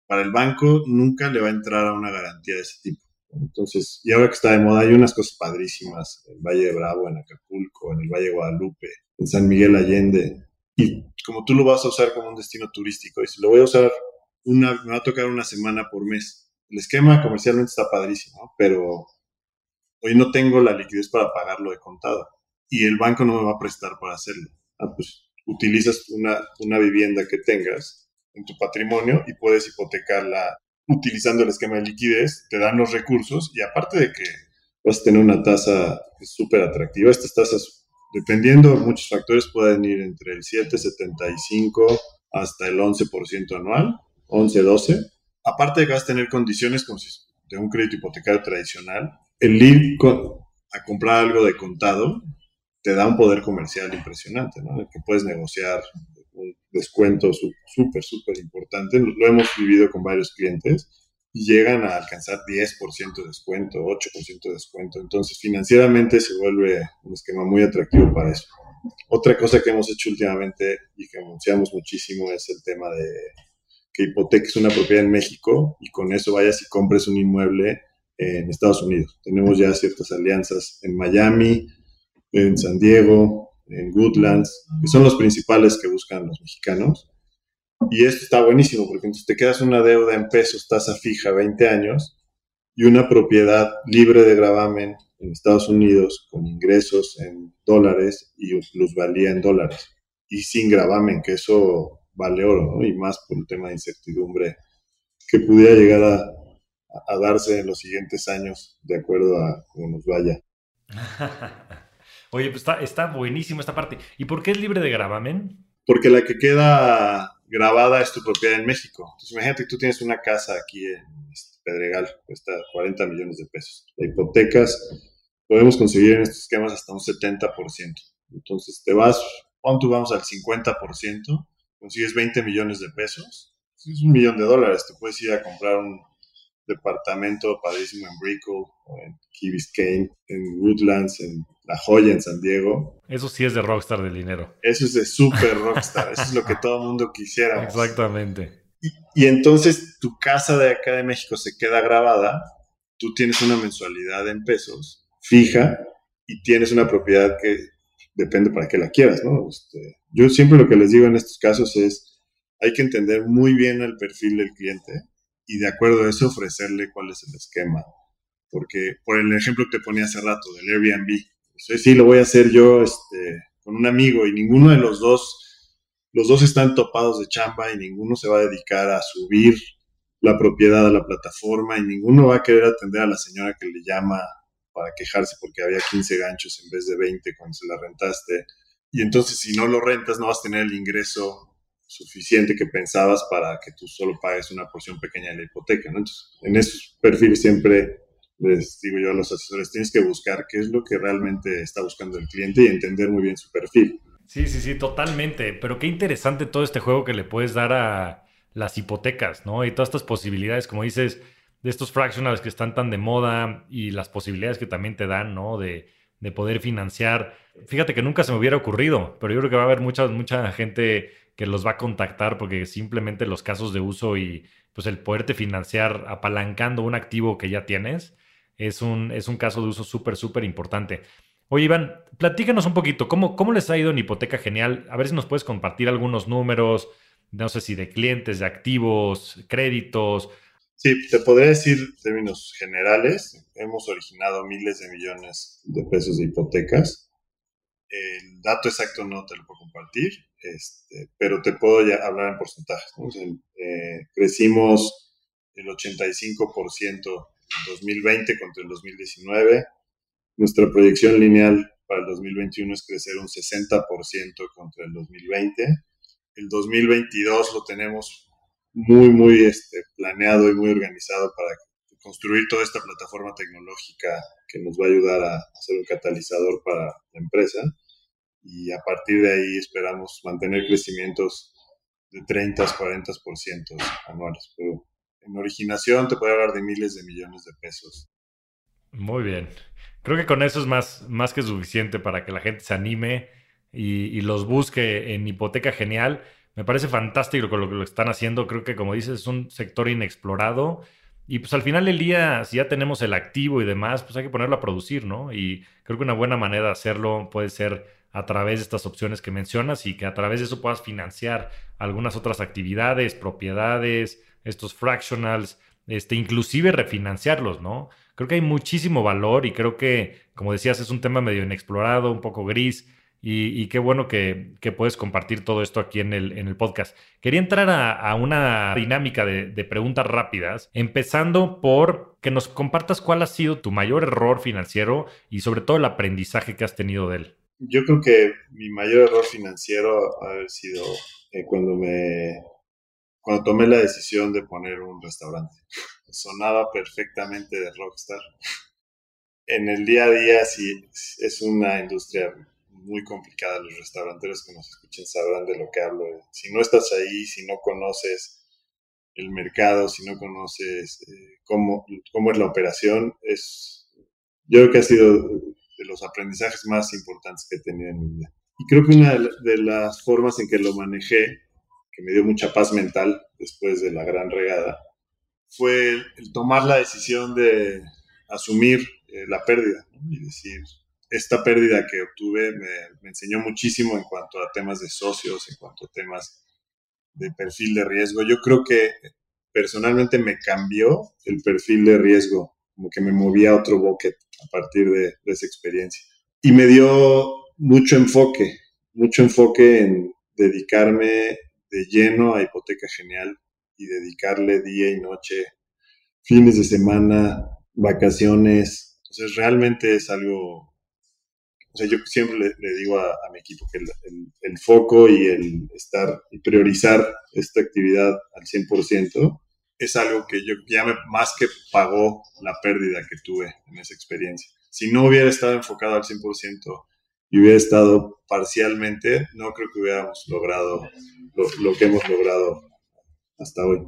Para el banco nunca le va a entrar a una garantía de ese tipo. Entonces, y ahora que está de moda, hay unas cosas padrísimas en Valle de Bravo, en Acapulco, en el Valle Guadalupe, en San Miguel Allende. Y como tú lo vas a usar como un destino turístico, y si lo voy a usar, una, me va a tocar una semana por mes. El esquema comercialmente está padrísimo, pero hoy no tengo la liquidez para pagarlo de contado y el banco no me va a prestar para hacerlo. Ah, pues utilizas una, una vivienda que tengas en tu patrimonio y puedes hipotecarla utilizando el esquema de liquidez, te dan los recursos y aparte de que vas a tener una tasa súper atractiva, estas tasas, dependiendo de muchos factores, pueden ir entre el 7,75 hasta el 11% anual, 11, 12. Aparte de que vas a tener condiciones como si de un crédito hipotecario tradicional, el ir a comprar algo de contado te da un poder comercial impresionante, ¿no? El que puedes negociar descuento súper, súper importante. Lo hemos vivido con varios clientes y llegan a alcanzar 10% de descuento, 8% de descuento. Entonces, financieramente se vuelve un esquema muy atractivo para eso. Otra cosa que hemos hecho últimamente y que anunciamos muchísimo es el tema de que hipoteques una propiedad en México y con eso vayas y compres un inmueble en Estados Unidos. Tenemos ya ciertas alianzas en Miami, en San Diego, en Goodlands, que son los principales que buscan los mexicanos. Y esto está buenísimo porque entonces te quedas una deuda en pesos, tasa fija, 20 años, y una propiedad libre de gravamen en Estados Unidos con ingresos en dólares y plusvalía en dólares. Y sin gravamen, que eso vale oro, Y más por el tema de incertidumbre que pudiera llegar a, a, darse en los siguientes años, de acuerdo a cómo nos vaya. Oye, pues está, está buenísimo esta parte. ¿Y por qué es libre de gravamen? Porque la que queda grabada es tu propiedad en México. Entonces, imagínate que tú tienes una casa aquí en Pedregal, cuesta 40 millones de pesos. La hipotecas podemos conseguir en estos esquemas hasta un 70%. Entonces, te vas, ¿cuánto vamos al 50%? Consigues 20 millones de pesos. Es un millón de dólares. Te puedes ir a comprar un departamento padrísimo en Brickell, en Key Biscayne, en Woodlands, en La Joya, en San Diego. Eso sí es de rockstar del dinero. Eso es de super rockstar. Eso es lo que todo el mundo quisiera. Exactamente. Y, entonces tu casa de acá de México se queda grabada, tú tienes una mensualidad en pesos fija y tienes una propiedad que depende para qué la quieras, ¿no? Este, yo siempre lo que les digo en estos casos es hay que entender muy bien el perfil del cliente y de acuerdo a eso ofrecerle cuál es el esquema. Porque por el ejemplo que te ponía hace rato del Airbnb, sí, lo voy a hacer yo este, con un amigo y ninguno de los dos, los dos están topados de chamba y ninguno se va a dedicar a subir la propiedad a la plataforma y ninguno va a querer atender a la señora que le llama para quejarse porque había 15 ganchos en vez de 20 cuando se la rentaste. Y entonces si no lo rentas no vas a tener el ingreso suficiente que pensabas para que tú solo pagues una porción pequeña de la hipoteca. Entonces, en esos perfiles siempre les digo yo a los asesores, tienes que buscar qué es lo que realmente está buscando el cliente y entender muy bien su perfil. Sí, sí, sí, totalmente. Pero qué interesante todo este juego que le puedes dar a las hipotecas, ¿no? Y todas estas posibilidades, como dices, de estos fractionals que están tan de moda y las posibilidades que también te dan, ¿no? De, de poder financiar. Fíjate que nunca se me hubiera ocurrido, pero yo creo que va a haber mucha, mucha gente que los va a contactar porque simplemente los casos de uso y pues el poderte financiar apalancando un activo que ya tienes es un, es un caso de uso súper, súper importante. Oye, Iván, platícanos un poquito, ¿cómo, ¿cómo les ha ido en Hipoteca Genial? A ver si nos puedes compartir algunos números, no sé si de clientes, de activos, créditos. Sí, te podría decir términos generales. Hemos originado miles de millones de pesos de hipotecas. El dato exacto no te lo puedo compartir, este, pero te puedo ya hablar en porcentajes. Eh, crecimos el 85% 2020 contra el 2019. Nuestra proyección lineal para el 2021 es crecer un 60% contra el 2020. El 2022 lo tenemos muy, muy este, planeado y muy organizado para construir toda esta plataforma tecnológica que nos va a ayudar a ser un catalizador para la empresa. Y a partir de ahí esperamos mantener crecimientos de 30, 40% anuales. Pero en originación te puede hablar de miles de millones de pesos. Muy bien. Creo que con eso es más, más que suficiente para que la gente se anime y, los busque en Hipoteca Genial. Me parece fantástico con lo que lo están haciendo. Creo que, como dices, es un sector inexplorado. Y pues al final del día, si ya tenemos el activo y demás, pues hay que ponerlo a producir, ¿no? Y creo que una buena manera de hacerlo puede ser a través de estas opciones que mencionas y que a través de eso puedas financiar algunas otras actividades, propiedades, estos fractionals, este, inclusive refinanciarlos, ¿no? Creo que hay muchísimo valor y creo que, como decías, es un tema medio inexplorado, un poco gris. Y, qué bueno que, puedes compartir todo esto aquí en el, podcast. Quería entrar a, una dinámica de, preguntas rápidas, empezando por que nos compartas cuál ha sido tu mayor error financiero y sobre todo el aprendizaje que has tenido de él. Yo creo que mi mayor error financiero ha sido eh, cuando me cuando tomé la decisión de poner un restaurante. Sonaba perfectamente de rockstar. En el día a día sí es una industria muy complicada. Los restauranteros que nos escuchen sabrán de lo que hablo. Si no estás ahí, si no conoces el mercado, si no conoces eh, cómo, cómo es la operación, es, yo creo que ha sido de los aprendizajes más importantes que he tenido en mi vida. Y creo que una de las formas en que lo manejé que me dio mucha paz mental después de la gran regada, fue el, tomar la decisión de asumir eh, la pérdida y decir, esta pérdida que obtuve me, me, enseñó muchísimo en cuanto a temas de socios, en cuanto a temas de perfil de riesgo. Yo creo que personalmente me cambió el perfil de riesgo, como que me movía a otro bucket a partir de, de esa experiencia. Y me dio mucho enfoque, mucho enfoque en dedicarme de lleno a Hipoteca Genial y dedicarle día y noche, fines de semana, vacaciones. Entonces, realmente es algo. O sea, yo siempre le, digo a, mi equipo que el, foco y el estar y priorizar esta actividad al 100% es algo que yo ya me, más que pagó la pérdida que tuve en esa experiencia. Si no hubiera estado enfocado al 100%, y hubiera estado parcialmente, no creo que hubiéramos logrado lo, que hemos logrado hasta hoy.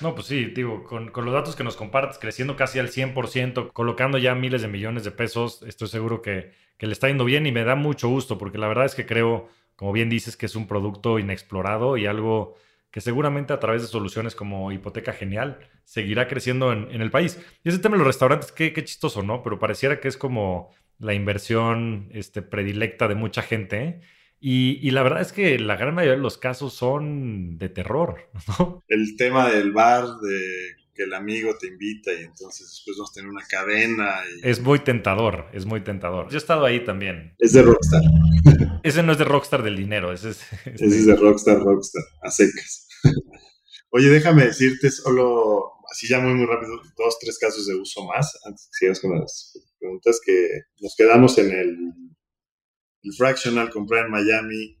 No, pues sí, digo, con, con, los datos que nos compartes, creciendo casi al 100%, colocando ya miles de millones de pesos, estoy seguro que, que, le está yendo bien y me da mucho gusto, porque la verdad es que creo, como bien dices, que es un producto inexplorado y algo que seguramente a través de soluciones como Hipoteca Genial seguirá creciendo en, en el país. Y ese tema de los restaurantes, qué, qué chistoso, ¿no? Pero pareciera que es como la inversión este, predilecta de mucha gente. Y, la verdad es que la gran mayoría de los casos son de terror, ¿no? El tema del bar, de que el amigo te invita y entonces después vas a tener una cadena. Es muy tentador, es muy tentador. Yo he estado ahí también. Es de Rockstar. ese no es de Rockstar del dinero, ese es... Ese es de Rockstar, Rockstar, a secas. Oye, déjame decirte solo, así ya muy, muy rápido, dos, tres casos de uso más, antes que sigas con las preguntas, que nos quedamos en el fractional, comprar en Miami.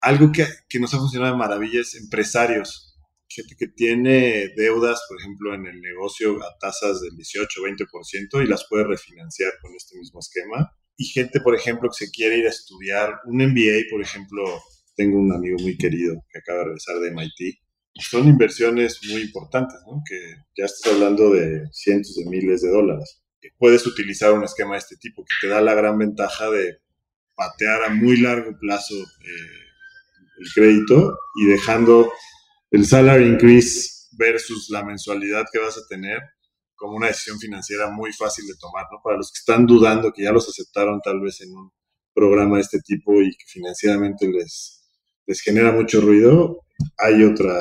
Algo que, nos ha funcionado de maravilla es empresarios, gente que tiene deudas, por ejemplo, en el negocio a tasas del 18 20% y las puede refinanciar con este mismo esquema. Y gente, por ejemplo, que se quiere ir a estudiar un MBA, por ejemplo, tengo un amigo muy querido que acaba de regresar de MIT. Son inversiones muy importantes, ¿no? que ya estás hablando de cientos de miles de dólares. Puedes utilizar un esquema de este tipo que te da la gran ventaja de patear a muy largo plazo eh, el crédito y dejando el salary increase versus la mensualidad que vas a tener como una decisión financiera muy fácil de tomar, ¿no? Para los que están dudando, que ya los aceptaron tal vez en un programa de este tipo y que financieramente les, les genera mucho ruido, hay otra,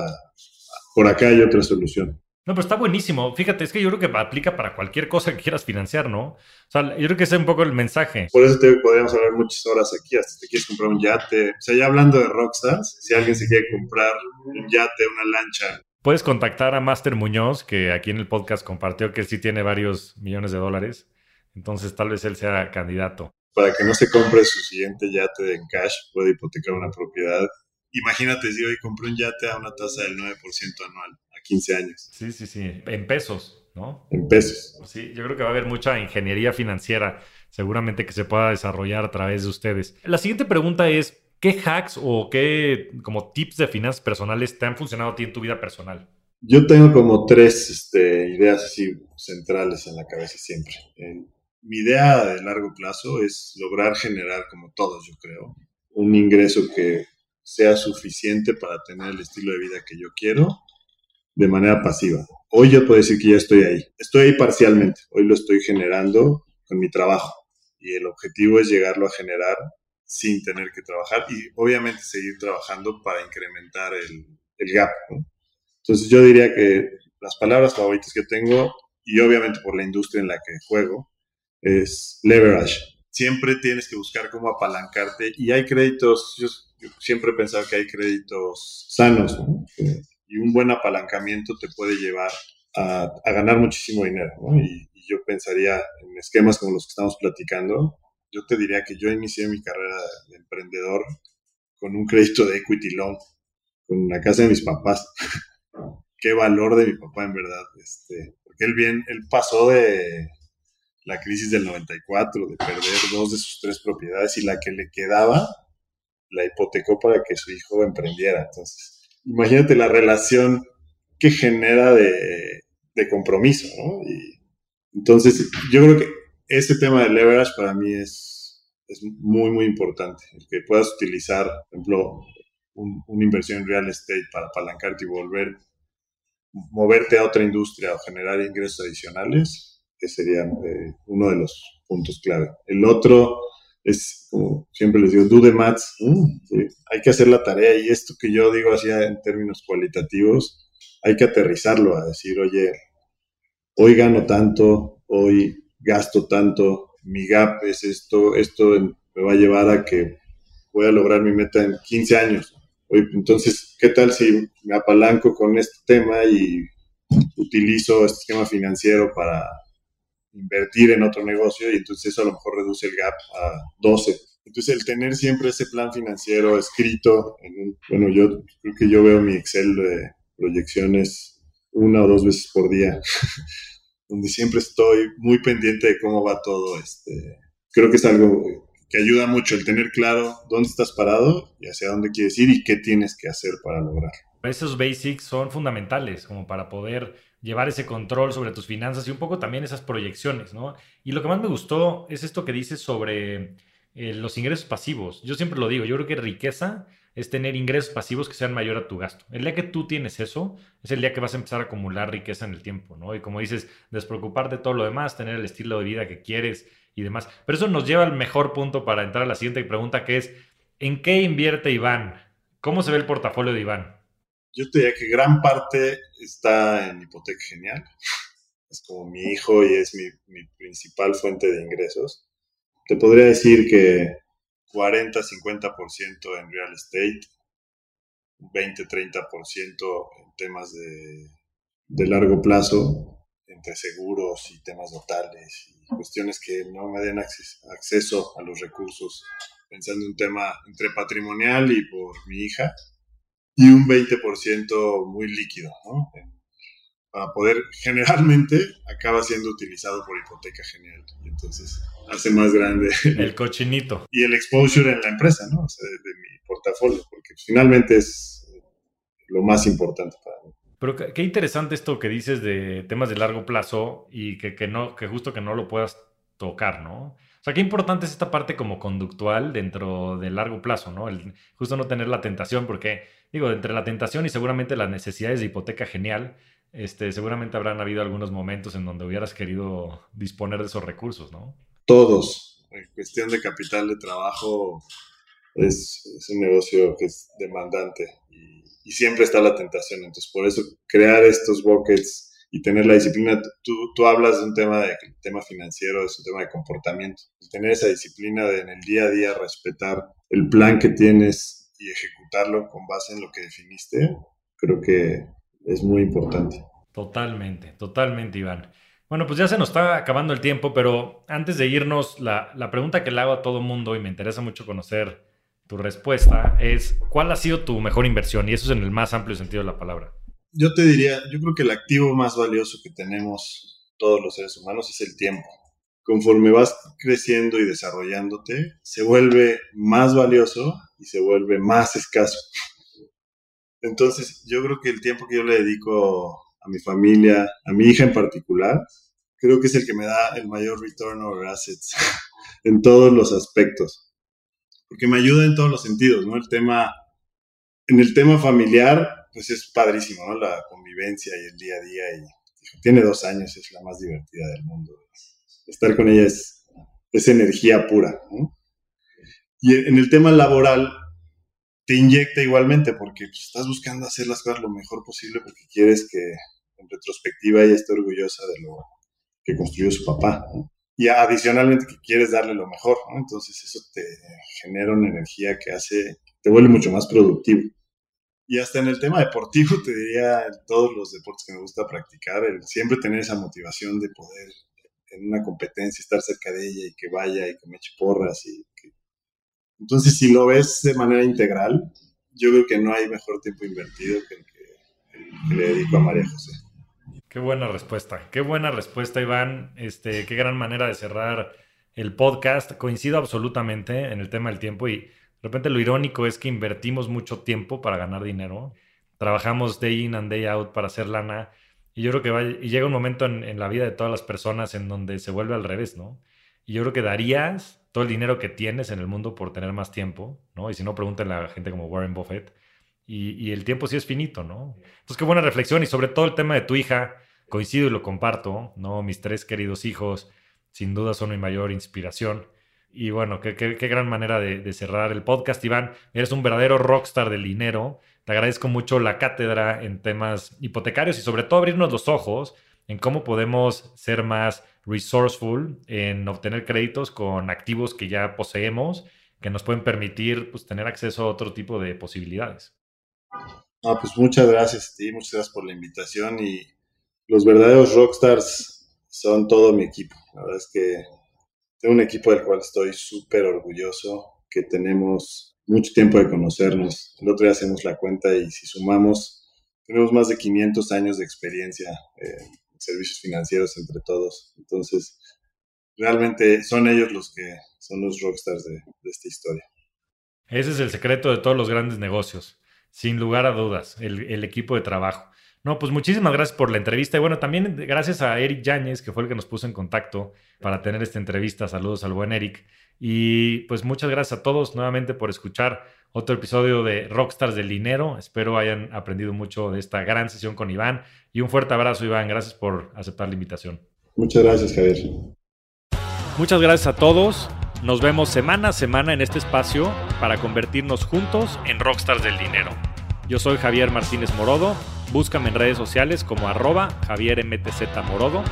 por acá hay otra solución. No, pero está buenísimo. Fíjate, es que yo creo que aplica para cualquier cosa que quieras financiar, ¿no? O sea, yo creo que ese es un poco el mensaje. Por eso te podríamos hablar muchas horas aquí, hasta si te quieres comprar un yate. O sea, ya hablando de Rockstars, si alguien se quiere comprar un yate, una lancha. Puedes contactar a Master Muñoz, que aquí en el podcast compartió que él sí tiene varios millones de dólares. Entonces, tal vez él sea candidato. Para que no se compre su siguiente yate en cash, puede hipotecar una propiedad. Imagínate si hoy compré un yate a una tasa del 9% anual 15 años. Sí, sí, sí, en pesos, ¿no? En pesos. Sí, yo creo que va a haber mucha ingeniería financiera seguramente que se pueda desarrollar a través de ustedes. La siguiente pregunta es, ¿qué hacks o qué como tips de finanzas personales te han funcionado a ti en tu vida personal? Yo tengo como tres este, ideas así centrales en la cabeza siempre. Mi idea de largo plazo es lograr generar, como todos yo creo, un ingreso que sea suficiente para tener el estilo de vida que yo quiero de manera pasiva. Hoy yo puedo decir que ya estoy ahí. Estoy ahí parcialmente. Hoy lo estoy generando con mi trabajo. Y el objetivo es llegarlo a generar sin tener que trabajar y obviamente seguir trabajando para incrementar el, gap. Entonces yo diría que las palabras favoritas que tengo, y obviamente por la industria en la que juego, es leverage. Siempre tienes que buscar cómo apalancarte y hay créditos, yo, siempre he pensado que hay créditos sanos, y un buen apalancamiento te puede llevar a, ganar muchísimo dinero. Y, yo pensaría en esquemas como los que estamos platicando. Yo te diría que yo inicié mi carrera de emprendedor con un crédito de equity loan, con la casa de mis papás. Qué valor de mi papá, en verdad. Este, porque él bien, él pasó de la crisis del 94, de perder dos de sus tres propiedades y la que le quedaba la hipotecó para que su hijo emprendiera. Entonces, imagínate la relación que genera de, compromiso, ¿no? Entonces, yo creo que ese tema de leverage para mí es, es muy, muy importante. El que puedas utilizar, por ejemplo, una inversión en real estate para apalancarte y volver, moverte a otra industria o generar ingresos adicionales, que sería eh, uno de los puntos clave. El otro es como siempre les digo, do the maths, hay que hacer la tarea y esto que yo digo así en términos cualitativos, hay que aterrizarlo a decir, oye, hoy gano tanto, hoy gasto tanto, mi gap es esto, esto me va a llevar a que pueda lograr mi meta en 15 años. entonces, ¿qué tal si me apalanco con este tema y utilizo este esquema financiero para invertir en otro negocio y entonces eso a lo mejor reduce el gap a 12. Entonces el tener siempre ese plan financiero escrito, en bueno, yo creo que yo veo mi Excel de proyecciones una o dos veces por día, donde siempre estoy muy pendiente de cómo va todo. Este, creo que es algo que ayuda mucho el tener claro dónde estás parado y hacia dónde quieres ir y qué tienes que hacer para lograr. Esos basics son fundamentales como para poder llevar ese control sobre tus finanzas y un poco también esas proyecciones, ¿no? Y lo que más me gustó es esto que dices sobre eh, los ingresos pasivos. Yo siempre lo digo, yo creo que riqueza es tener ingresos pasivos que sean mayor a tu gasto. El día que tú tienes eso, es el día que vas a empezar a acumular riqueza en el tiempo, ¿no? Y como dices, despreocupar de todo lo demás, tener el estilo de vida que quieres y demás. Pero eso nos lleva al mejor punto para entrar a la siguiente pregunta, que es, ¿En qué invierte Iván? ¿Cómo se ve el portafolio de Iván? Yo te diría que gran parte está en hipoteca genial. Es como mi hijo y es mi, principal fuente de ingresos. Te podría decir que 40-50% en real estate, 20-30% en temas de, largo plazo, entre seguros y temas notales y cuestiones que no me den acceso a los recursos, pensando en un tema entre patrimonial y por mi hija, y un 20% muy líquido, ¿no? Para poder, generalmente acaba siendo utilizado por hipoteca general, y entonces hace más grande. El cochinito. y el exposure en la empresa, ¿no? O sea, de, de mi portafolio, porque finalmente es lo más importante para mí. Pero qué interesante esto que dices de temas de largo plazo y que, no, que justo que no lo puedas tocar, ¿no? O sea, qué importante es esta parte como conductual dentro del largo plazo, ¿no? El, justo no tener la tentación, porque, digo, entre la tentación y seguramente las necesidades de hipoteca genial, este, seguramente habrán habido algunos momentos en donde hubieras querido disponer de esos recursos, ¿no? Todos. En cuestión de capital de trabajo, es, es un negocio que es demandante y siempre está la tentación. Entonces, por eso crear estos buckets y tener la disciplina, tú, tú hablas de un tema, de, tema financiero, es un tema de comportamiento. Tener esa disciplina de en el día a día respetar el plan que tienes y ejecutarlo con base en lo que definiste, creo que es muy importante. Totalmente, totalmente, Iván. Bueno, pues ya se nos está acabando el tiempo, pero antes de irnos, la, la pregunta que le hago a todo mundo y me interesa mucho conocer tu respuesta es, ¿cuál ha sido tu mejor inversión? Y eso es en el más amplio sentido de la palabra. Yo te diría, yo creo que el activo más valioso que tenemos todos los seres humanos es el tiempo. Conforme vas creciendo y desarrollándote, se vuelve más valioso y se vuelve más escaso. Entonces, yo creo que el tiempo que yo le dedico a mi familia, a mi hija en particular, creo que es el que me da el mayor return over assets en todos los aspectos porque me ayuda en todos los sentidos, ¿no? El tema, en el tema familiar, pues es padrísimo, ¿no? La convivencia y el día a día. Y tiene dos años, es la más divertida del mundo. Estar con ella es, es energía pura. Y en el tema laboral, te inyecta igualmente, porque pues, estás buscando hacer las cosas lo mejor posible porque quieres que en retrospectiva ella esté orgullosa de lo que construyó su papá. y adicionalmente que quieres darle lo mejor. Entonces eso te genera una energía que hace, te vuelve mucho más productivo. Y hasta en el tema deportivo, te diría, en todos los deportes que me gusta practicar, siempre tener esa motivación de poder en una competencia estar cerca de ella y que vaya y que me eche porras. Y Entonces, si lo ves de manera integral, yo creo que no hay mejor tiempo invertido que el que le dedico a María José. Qué buena respuesta, qué buena respuesta, Iván. Este, qué gran manera de cerrar el podcast. Coincido absolutamente en el tema del tiempo y de repente lo irónico es que invertimos mucho tiempo para ganar dinero. Trabajamos day in and day out para hacer lana. Y yo creo que va, y llega un momento en, en, la vida de todas las personas en donde se vuelve al revés, ¿no? Y yo creo que darías todo el dinero que tienes en el mundo por tener más tiempo, ¿no? Y si no, pregúntenle a la gente como Warren Buffett y, el tiempo sí es finito, ¿no? Entonces, qué buena reflexión y sobre todo el tema de tu hija, coincido y lo comparto, ¿no? Mis tres queridos hijos, sin duda son mi mayor inspiración. Y bueno, qué, qué, gran manera de, cerrar el podcast, Iván. Eres un verdadero rockstar del dinero. Te agradezco mucho la cátedra en temas hipotecarios y sobre todo abrirnos los ojos en cómo podemos ser más resourceful en obtener créditos con activos que ya poseemos, que nos pueden permitir pues, tener acceso a otro tipo de posibilidades. Ah, pues muchas gracias a muchas gracias por la invitación y los verdaderos rockstars son todo mi equipo. La verdad es que tengo un equipo del cual estoy súper orgulloso, que tenemos mucho tiempo de conocernos. El otro día hacemos la cuenta y si sumamos, tenemos más de 500 años de experiencia en servicios financieros entre todos. Entonces, realmente son ellos los que son los rockstars de esta historia. Ese es el secreto de todos los grandes negocios sin lugar a dudas, el, equipo de trabajo. No, pues muchísimas gracias por la entrevista. Y bueno, también gracias a Eric Yáñez, que fue el que nos puso en contacto para tener esta entrevista. Saludos al buen Eric. Y pues muchas gracias a todos nuevamente por escuchar otro episodio de Rockstars del Dinero. Espero hayan aprendido mucho de esta gran sesión con Iván. Y un fuerte abrazo, Iván. Gracias por aceptar la invitación. Muchas gracias, Javier. Muchas gracias a todos. Nos vemos semana a semana en este espacio para convertirnos juntos en rockstars del dinero. Yo soy Javier Martínez Morodo, búscame en redes sociales como arroba Javier Morodo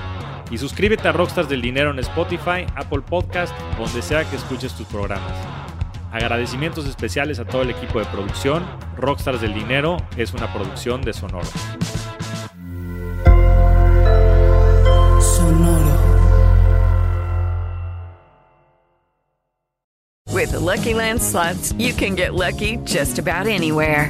y suscríbete a Rockstars del Dinero en Spotify, Apple Podcast, donde sea que escuches tus programas. Agradecimientos especiales a todo el equipo de producción. Rockstars del Dinero es una producción de Sonoro. Sonoro. With the Lucky Land slots, you can get lucky just about anywhere.